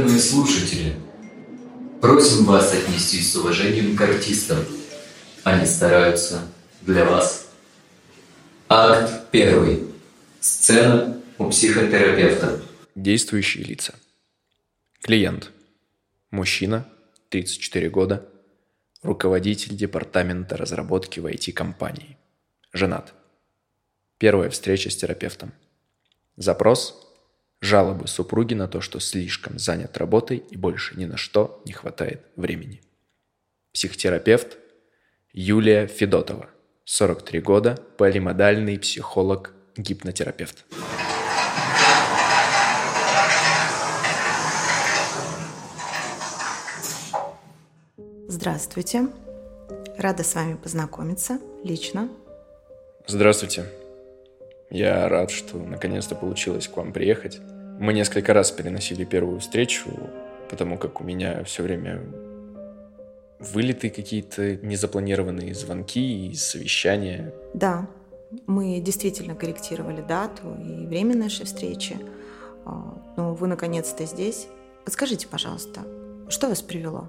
Уважаемые слушатели, просим вас отнестись с уважением к артистам. Они стараются для вас. Акт первый. Сцена у психотерапевта. Действующие лица. Клиент. Мужчина, 34 года. Руководитель департамента разработки в IT-компании. Женат. Первая встреча с терапевтом. Запрос Жалобы супруги на то, что слишком занят работой и больше ни на что не хватает времени. Психотерапевт Юлия Федотова, 43 года, полимодальный психолог, гипнотерапевт. Здравствуйте. Рада с вами познакомиться лично. Здравствуйте. Я рад, что наконец-то получилось к вам приехать. Мы несколько раз переносили первую встречу, потому как у меня все время вылеты какие-то незапланированные звонки и совещания. Да, мы действительно корректировали дату и время нашей встречи. А, но вы наконец-то здесь. Подскажите, пожалуйста, что вас привело?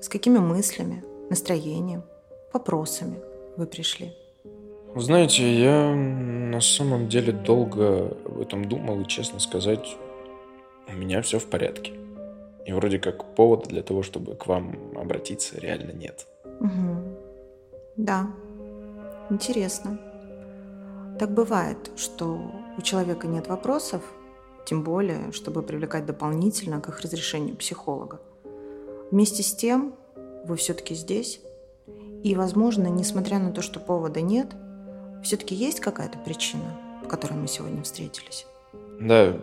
С какими мыслями, настроением, вопросами вы пришли? Знаете, я на самом деле долго об этом думал, и, честно сказать, у меня все в порядке. И вроде как повода для того, чтобы к вам обратиться, реально нет. Угу. Да, интересно. Так бывает, что у человека нет вопросов, тем более, чтобы привлекать дополнительно к их разрешению психолога. Вместе с тем, вы все-таки здесь, и, возможно, несмотря на то, что повода нет – все-таки есть какая-то причина, по которой мы сегодня встретились? Да,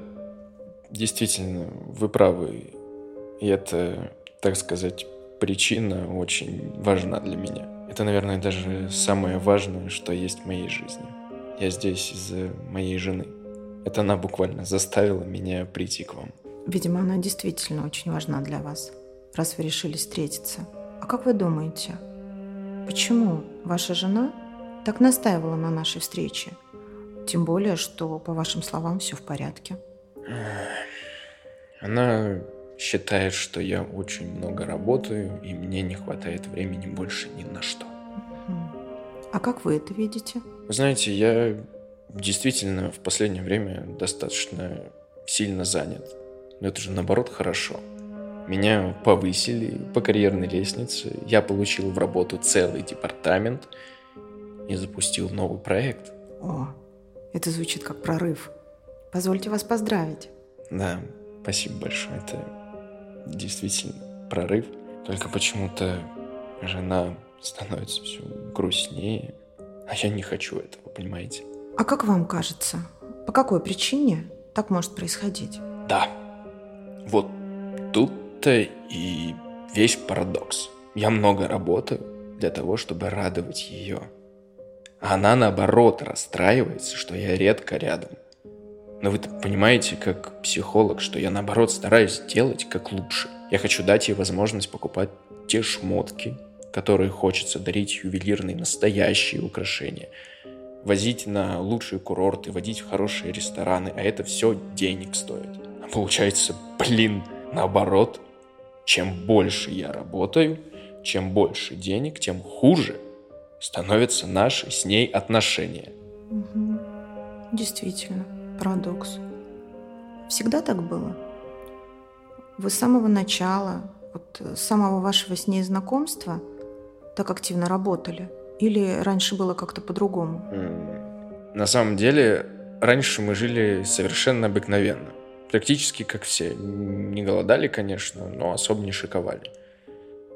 действительно, вы правы. И это, так сказать, причина очень важна для меня. Это, наверное, даже самое важное, что есть в моей жизни. Я здесь из-за моей жены. Это она буквально заставила меня прийти к вам. Видимо, она действительно очень важна для вас, раз вы решили встретиться. А как вы думаете, почему ваша жена так настаивала на нашей встрече. Тем более, что, по вашим словам, все в порядке. Она считает, что я очень много работаю, и мне не хватает времени больше ни на что. А как вы это видите? Вы знаете, я действительно в последнее время достаточно сильно занят. Но это же наоборот хорошо. Меня повысили по карьерной лестнице, я получил в работу целый департамент – и запустил новый проект. О, это звучит как прорыв. Позвольте вас поздравить. Да, спасибо большое. Это действительно прорыв. Только почему-то жена становится все грустнее. А я не хочу этого, понимаете? А как вам кажется, по какой причине так может происходить? Да. Вот тут-то и весь парадокс. Я много работаю для того, чтобы радовать ее. Она, наоборот, расстраивается, что я редко рядом. Но вы понимаете, как психолог, что я, наоборот, стараюсь делать как лучше. Я хочу дать ей возможность покупать те шмотки, которые хочется дарить ювелирные настоящие украшения, возить на лучшие курорты, водить в хорошие рестораны, а это все денег стоит. А получается, блин, наоборот, чем больше я работаю, чем больше денег, тем хуже становятся наши с ней отношения. Угу. Действительно, парадокс. Всегда так было? Вы с самого начала, вот с самого вашего с ней знакомства так активно работали? Или раньше было как-то по-другому? На самом деле, раньше мы жили совершенно обыкновенно. Практически как все. Не голодали, конечно, но особо не шиковали.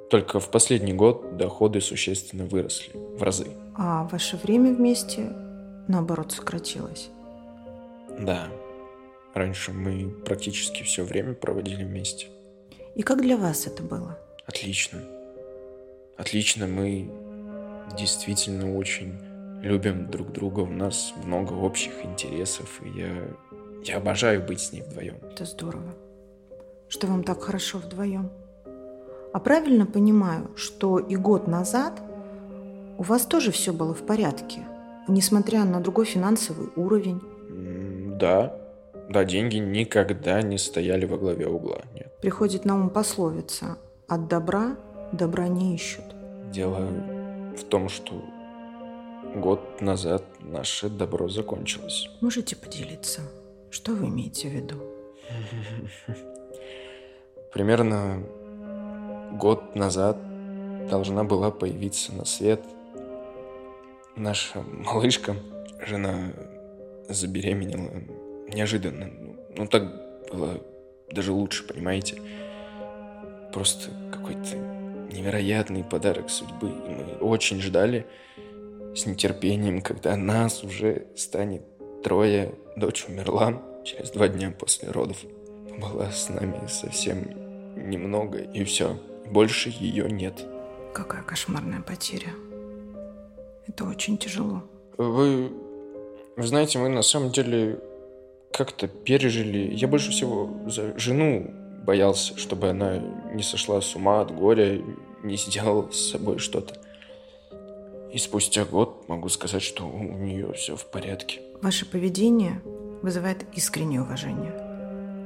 Только в последний год доходы существенно выросли, в разы. А ваше время вместе, наоборот, сократилось? Да. Раньше мы практически все время проводили вместе. И как для вас это было? Отлично. Отлично, мы действительно очень любим друг друга, у нас много общих интересов, и я, я обожаю быть с ней вдвоем. Это здорово, что вам так хорошо вдвоем. А правильно понимаю, что и год назад у вас тоже все было в порядке, несмотря на другой финансовый уровень? Да, да, деньги никогда не стояли во главе угла, нет. Приходит на ум пословица «От добра добра не ищут». Дело в том, что год назад наше добро закончилось. Можете поделиться? Что вы имеете в виду? Примерно год назад должна была появиться на свет наша малышка. Жена забеременела неожиданно. Ну, так было даже лучше, понимаете? Просто какой-то невероятный подарок судьбы. Мы очень ждали с нетерпением, когда нас уже станет трое. Дочь умерла через два дня после родов. Была с нами совсем немного, и все. Больше ее нет. Какая кошмарная потеря. Это очень тяжело. Вы, вы знаете, мы на самом деле как-то пережили. Я больше всего за жену боялся, чтобы она не сошла с ума от горя, не сделала с собой что-то. И спустя год могу сказать, что у нее все в порядке. Ваше поведение вызывает искреннее уважение,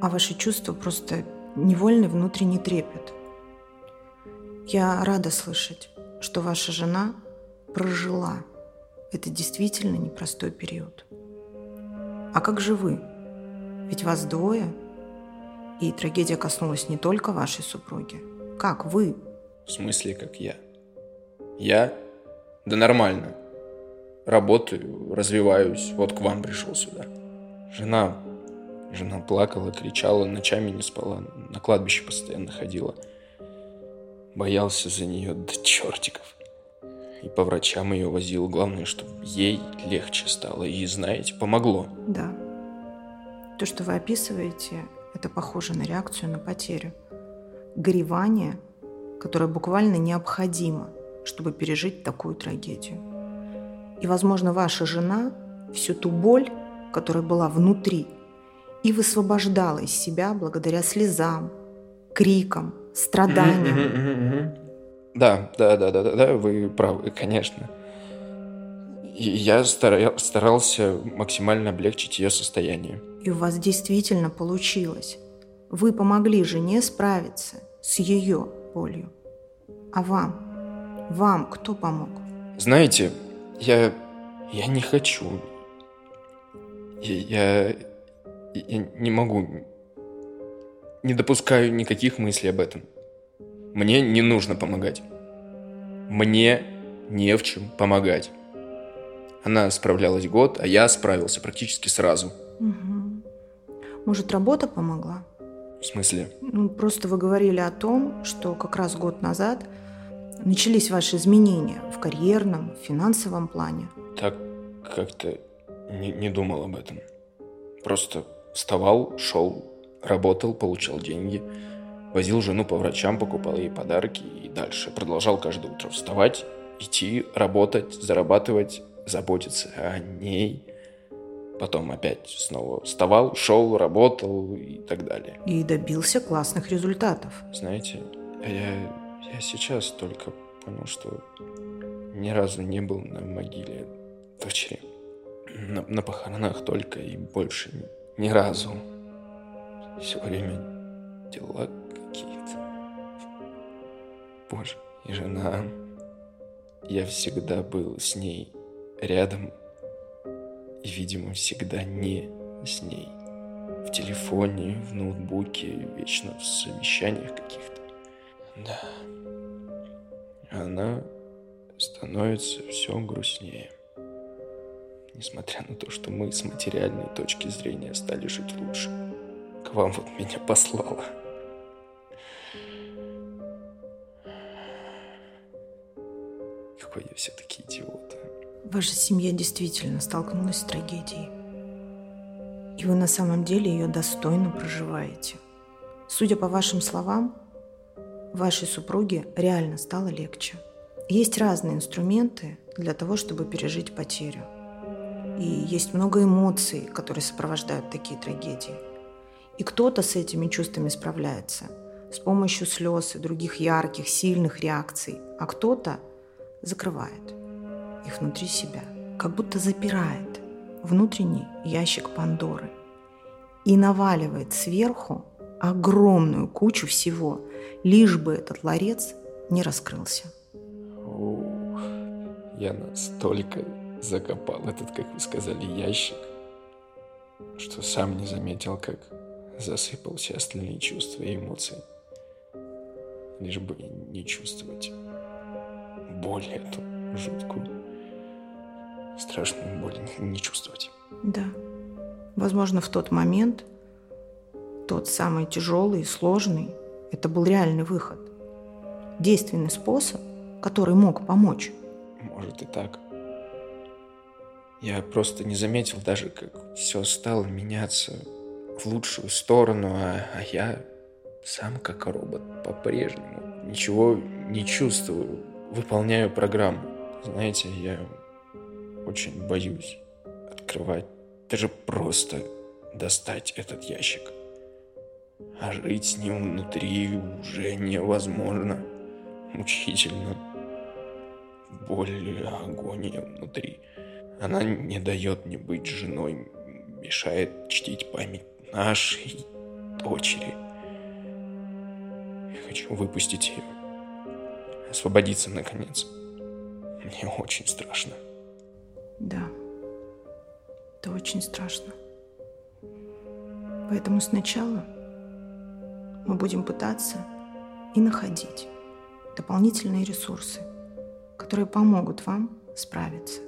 а ваши чувства просто невольный внутренний трепет. Я рада слышать, что ваша жена прожила это действительно непростой период. А как же вы? Ведь вас двое, и трагедия коснулась не только вашей супруги. Как вы? В смысле, как я? Я? Да нормально. Работаю, развиваюсь, вот к вам пришел сюда. Жена, жена плакала, кричала, ночами не спала, на кладбище постоянно ходила. Боялся за нее до чертиков. И по врачам ее возил. Главное, чтобы ей легче стало. И, знаете, помогло. Да. То, что вы описываете, это похоже на реакцию на потерю. Горевание, которое буквально необходимо, чтобы пережить такую трагедию. И, возможно, ваша жена всю ту боль, которая была внутри, и высвобождала из себя благодаря слезам, крикам, страданиям. Да, да, да, да, да, да, вы правы, конечно. И я старался максимально облегчить ее состояние. И у вас действительно получилось. Вы помогли жене справиться с ее болью. А вам? Вам кто помог? Знаете, я... Я не хочу. Я... Я, я не могу. Не допускаю никаких мыслей об этом. Мне не нужно помогать. Мне не в чем помогать. Она справлялась год, а я справился практически сразу. Угу. Может, работа помогла? В смысле? Ну, просто вы говорили о том, что как раз год назад начались ваши изменения в карьерном, финансовом плане. Так как-то не, не думал об этом. Просто вставал, шел, работал, получал деньги – Возил жену по врачам, покупал ей подарки и дальше продолжал каждое утро вставать, идти, работать, зарабатывать, заботиться о ней. Потом опять снова вставал, шел, работал и так далее. И добился классных результатов. Знаете, я, я сейчас только понял, что ни разу не был на могиле дочери. На, на похоронах только и больше ни, ни разу. Все время дела Боже, и жена. Я всегда был с ней рядом и, видимо, всегда не с ней. В телефоне, в ноутбуке, вечно в совещаниях каких-то. Да. Она становится все грустнее. Несмотря на то, что мы с материальной точки зрения стали жить лучше. К вам вот меня послала. какой я все-таки идиот. Ваша семья действительно столкнулась с трагедией. И вы на самом деле ее достойно проживаете. Судя по вашим словам, вашей супруге реально стало легче. Есть разные инструменты для того, чтобы пережить потерю. И есть много эмоций, которые сопровождают такие трагедии. И кто-то с этими чувствами справляется. С помощью слез и других ярких, сильных реакций, а кто-то закрывает их внутри себя, как будто запирает внутренний ящик Пандоры. И наваливает сверху огромную кучу всего, лишь бы этот ларец не раскрылся. Ух, я настолько закопал этот, как вы сказали, ящик, что сам не заметил, как засыпал все остальные чувства и эмоции. Лишь бы не чувствовать боль эту жуткую. Страшную боль не чувствовать. Да. Возможно, в тот момент тот самый тяжелый и сложный, это был реальный выход. Действенный способ, который мог помочь. Может и так. Я просто не заметил даже, как все стало меняться в лучшую сторону, а, а я сам как робот по-прежнему. Ничего не чувствую, выполняю программу. Знаете, я очень боюсь открывать, даже просто достать этот ящик. А жить с ним внутри уже невозможно. Мучительно. Боль агония внутри. Она не дает мне быть женой, мешает чтить память нашей дочери. Я хочу выпустить ее. Освободиться, наконец. Мне очень страшно. Да, это очень страшно. Поэтому сначала мы будем пытаться и находить дополнительные ресурсы, которые помогут вам справиться.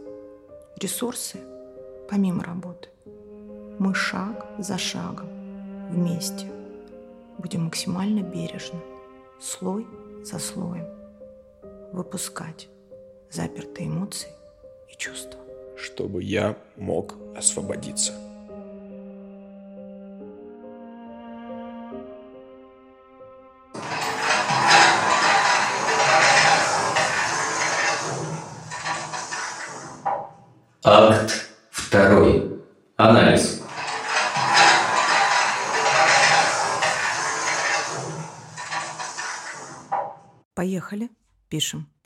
Ресурсы помимо работы. Мы шаг за шагом вместе будем максимально бережно, слой за слоем, выпускать запертые эмоции и чувства. Чтобы я мог освободиться.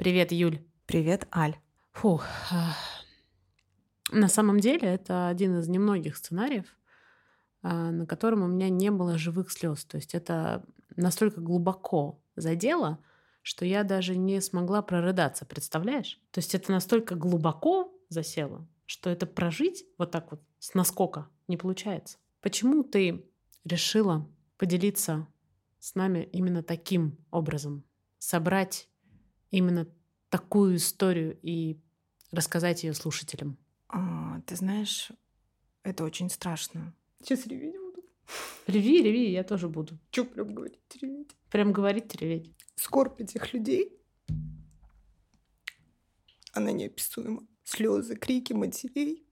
Привет, Юль. Привет, Аль. Фух. а, На самом деле это один из немногих сценариев, а, на котором у меня не было живых слез. То есть это настолько глубоко задело, что я даже не смогла прорыдаться, представляешь? То есть это настолько глубоко засело, что это прожить вот так вот с наскока не получается. Почему ты решила поделиться с нами именно таким образом? Собрать именно такую историю и рассказать ее слушателям? А, ты знаешь, это очень страшно. Сейчас реветь буду. Реви, реви, я тоже буду. Че прям говорить, реветь? Прям говорить, реветь. Скорбь этих людей, она неописуема. Слезы, крики матерей.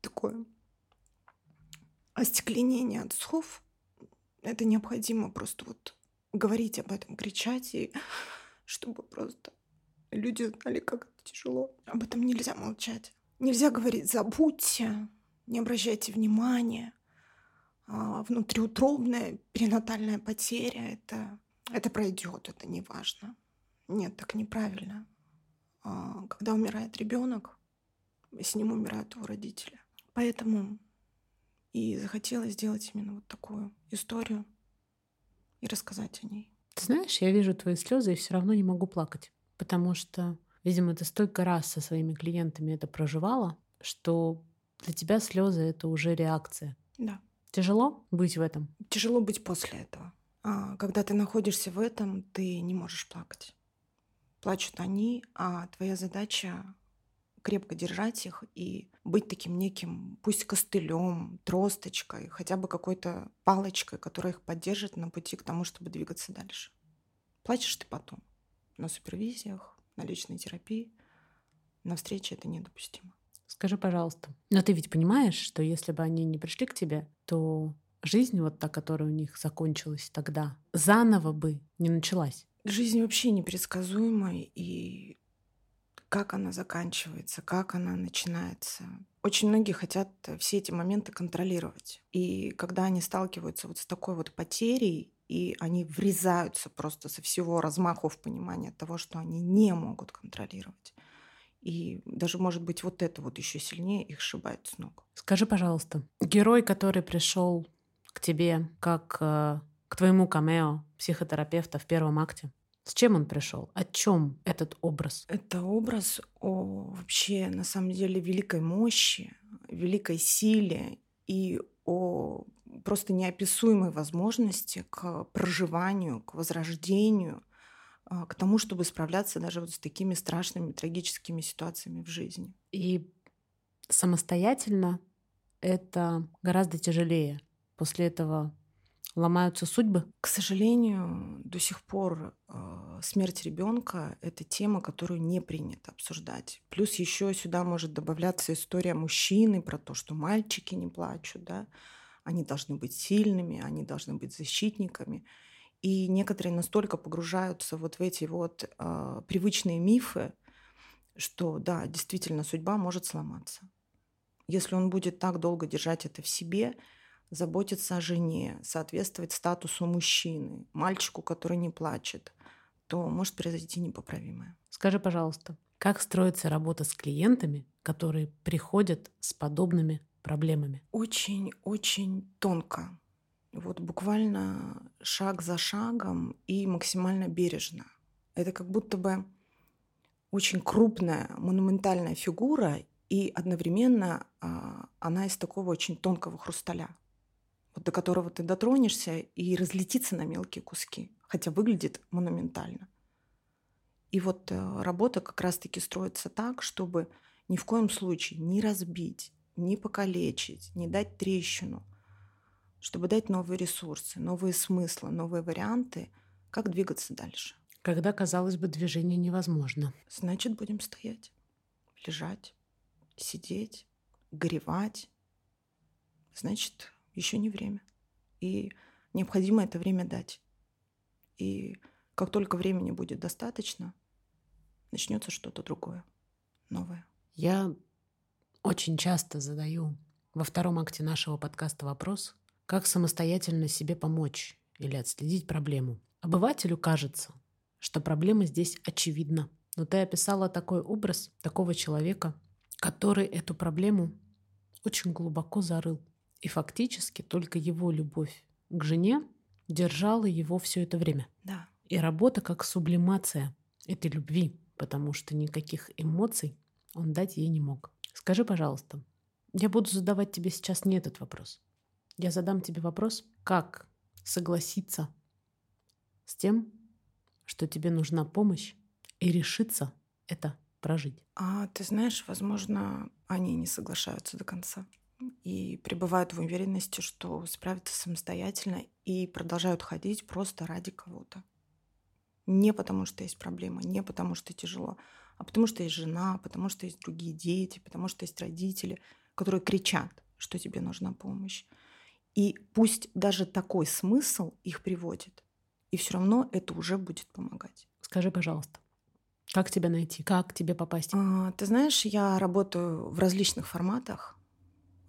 Такое остекленение отцов. Это необходимо просто вот говорить об этом, кричать, и чтобы просто люди знали, как это тяжело. Об этом нельзя молчать. Нельзя говорить «забудьте», «не обращайте внимания». А, Внутриутробная перинатальная потеря это, это пройдет, это не важно. Нет, так неправильно. А, Когда умирает ребенок, с ним умирают его родители. Поэтому и захотела сделать именно вот такую историю и рассказать о ней. Ты знаешь, я вижу твои слезы и все равно не могу плакать, потому что, видимо, ты столько раз со своими клиентами это проживала, что для тебя слезы это уже реакция. Да. Тяжело быть в этом? Тяжело быть после этого. А когда ты находишься в этом, ты не можешь плакать. Плачут они, а твоя задача крепко держать их и быть таким неким, пусть костылем, тросточкой, хотя бы какой-то палочкой, которая их поддержит на пути к тому, чтобы двигаться дальше. Плачешь ты потом на супервизиях, на личной терапии, На встрече это недопустимо. Скажи, пожалуйста, но ты ведь понимаешь, что если бы они не пришли к тебе, то жизнь вот та, которая у них закончилась тогда, заново бы не началась. Жизнь вообще непредсказуема, и как она заканчивается, как она начинается. Очень многие хотят все эти моменты контролировать. И когда они сталкиваются вот с такой вот потерей, и они врезаются просто со всего размаху в понимание того, что они не могут контролировать. И даже, может быть, вот это вот еще сильнее их сшибает с ног. Скажи, пожалуйста, герой, который пришел к тебе как э, к твоему камео психотерапевта в первом акте, с чем он пришел? О чем этот образ? Это образ о вообще, на самом деле, великой мощи, великой силе и о просто неописуемой возможности к проживанию, к возрождению, а, к тому, чтобы справляться даже вот с такими страшными, трагическими ситуациями в жизни. И самостоятельно это гораздо тяжелее. После этого ломаются судьбы? К сожалению, до сих пор э, смерть ребенка это тема, которую не принято обсуждать. Плюс еще сюда может добавляться история мужчины про то, что мальчики не плачут, да, они должны быть сильными, они должны быть защитниками. И некоторые настолько погружаются вот в эти вот э, привычные мифы, что да, действительно судьба может сломаться. Если он будет так долго держать это в себе, заботиться о жене, соответствовать статусу мужчины, мальчику, который не плачет, то может произойти непоправимое. Скажи, пожалуйста, как строится работа с клиентами, которые приходят с подобными проблемами? Очень-очень тонко. Вот буквально шаг за шагом и максимально бережно. Это как будто бы очень крупная, монументальная фигура, и одновременно а, она из такого очень тонкого хрусталя вот до которого ты дотронешься и разлетится на мелкие куски, хотя выглядит монументально. И вот э, работа как раз-таки строится так, чтобы ни в коем случае не разбить, не покалечить, не дать трещину, чтобы дать новые ресурсы, новые смыслы, новые варианты, как двигаться дальше. Когда, казалось бы, движение невозможно. Значит, будем стоять, лежать, сидеть, горевать. Значит, еще не время. И необходимо это время дать. И как только времени будет достаточно, начнется что-то другое, новое. Я очень часто задаю во втором акте нашего подкаста вопрос, как самостоятельно себе помочь или отследить проблему. Обывателю кажется, что проблема здесь очевидна. Но ты описала такой образ такого человека, который эту проблему очень глубоко зарыл. И фактически только его любовь к жене держала его все это время. Да. И работа как сублимация этой любви, потому что никаких эмоций он дать ей не мог. Скажи, пожалуйста, я буду задавать тебе сейчас не этот вопрос. Я задам тебе вопрос, как согласиться с тем, что тебе нужна помощь, и решиться это прожить. А ты знаешь, возможно, они не соглашаются до конца и пребывают в уверенности, что справятся самостоятельно и продолжают ходить просто ради кого-то. Не потому, что есть проблема, не потому, что тяжело, а потому, что есть жена, потому, что есть другие дети, потому, что есть родители, которые кричат, что тебе нужна помощь. И пусть даже такой смысл их приводит, и все равно это уже будет помогать. Скажи, пожалуйста, как тебя найти? Как тебе попасть? А, ты знаешь, я работаю в различных форматах.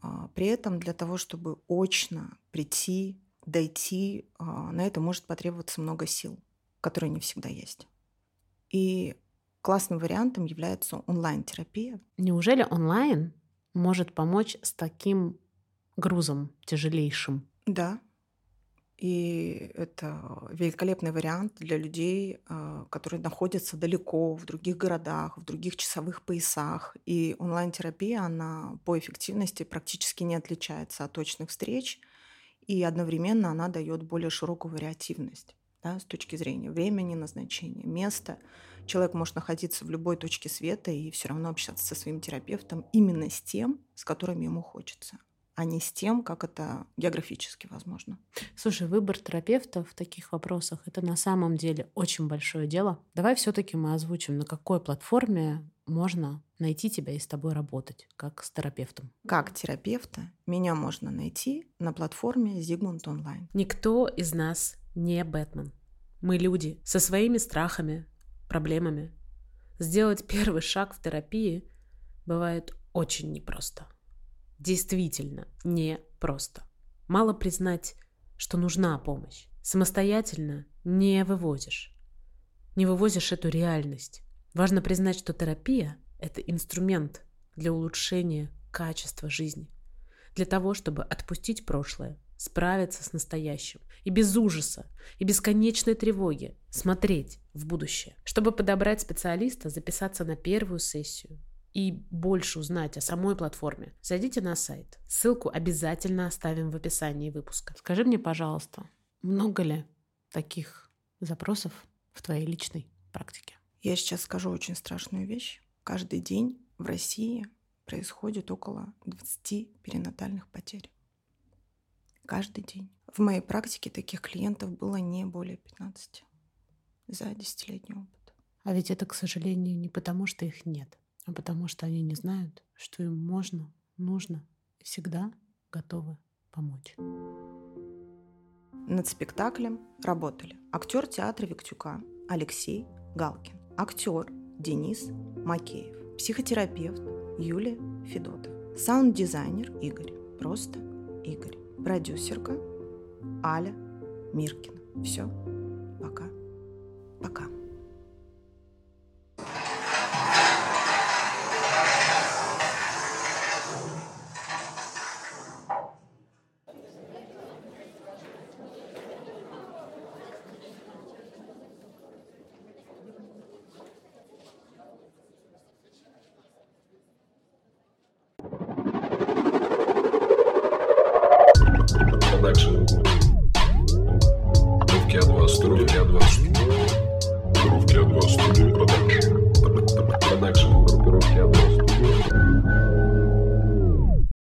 А, при этом для того, чтобы очно прийти, дойти, а, на это может потребоваться много сил, которые не всегда есть. И классным вариантом является онлайн-терапия. Неужели онлайн может помочь с таким грузом тяжелейшим? Да, и это великолепный вариант для людей, а, которые находятся далеко, в других городах, в других часовых поясах. И онлайн-терапия, она по эффективности практически не отличается от точных встреч. И одновременно она дает более широкую вариативность да, с точки зрения времени, назначения, места. Человек может находиться в любой точке света и все равно общаться со своим терапевтом именно с тем, с которым ему хочется а не с тем, как это географически возможно. Слушай, выбор терапевта в таких вопросах это на самом деле очень большое дело. Давай все-таки мы озвучим, на какой платформе можно найти тебя и с тобой работать, как с терапевтом? Как терапевта меня можно найти на платформе Zigmund Online. Никто из нас не Бэтмен. Мы люди со своими страхами, проблемами. Сделать первый шаг в терапии бывает очень непросто. Действительно непросто. Мало признать, что нужна помощь. Самостоятельно не вывозишь. Не вывозишь эту реальность. Важно признать, что терапия – это инструмент для улучшения качества жизни. Для того, чтобы отпустить прошлое, справиться с настоящим. И без ужаса, и бесконечной тревоги смотреть в будущее. Чтобы подобрать специалиста, записаться на первую сессию и больше узнать о самой платформе, зайдите на сайт. Ссылку обязательно оставим в описании выпуска. Скажи мне, пожалуйста, много ли таких запросов в твоей личной практике? Я сейчас скажу очень страшную вещь. Каждый день в России происходит около 20 перинатальных потерь. Каждый день. В моей практике таких клиентов было не более 15 за десятилетний опыт. А ведь это, к сожалению, не потому, что их нет, а потому что они не знают, что им можно, нужно и всегда готовы помочь. Над спектаклем работали актер театра Виктюка Алексей Галкин, актер Денис Макеев, психотерапевт Юлия Федотов, саунд-дизайнер Игорь, просто Игорь, продюсерка Аля Миркина. Все,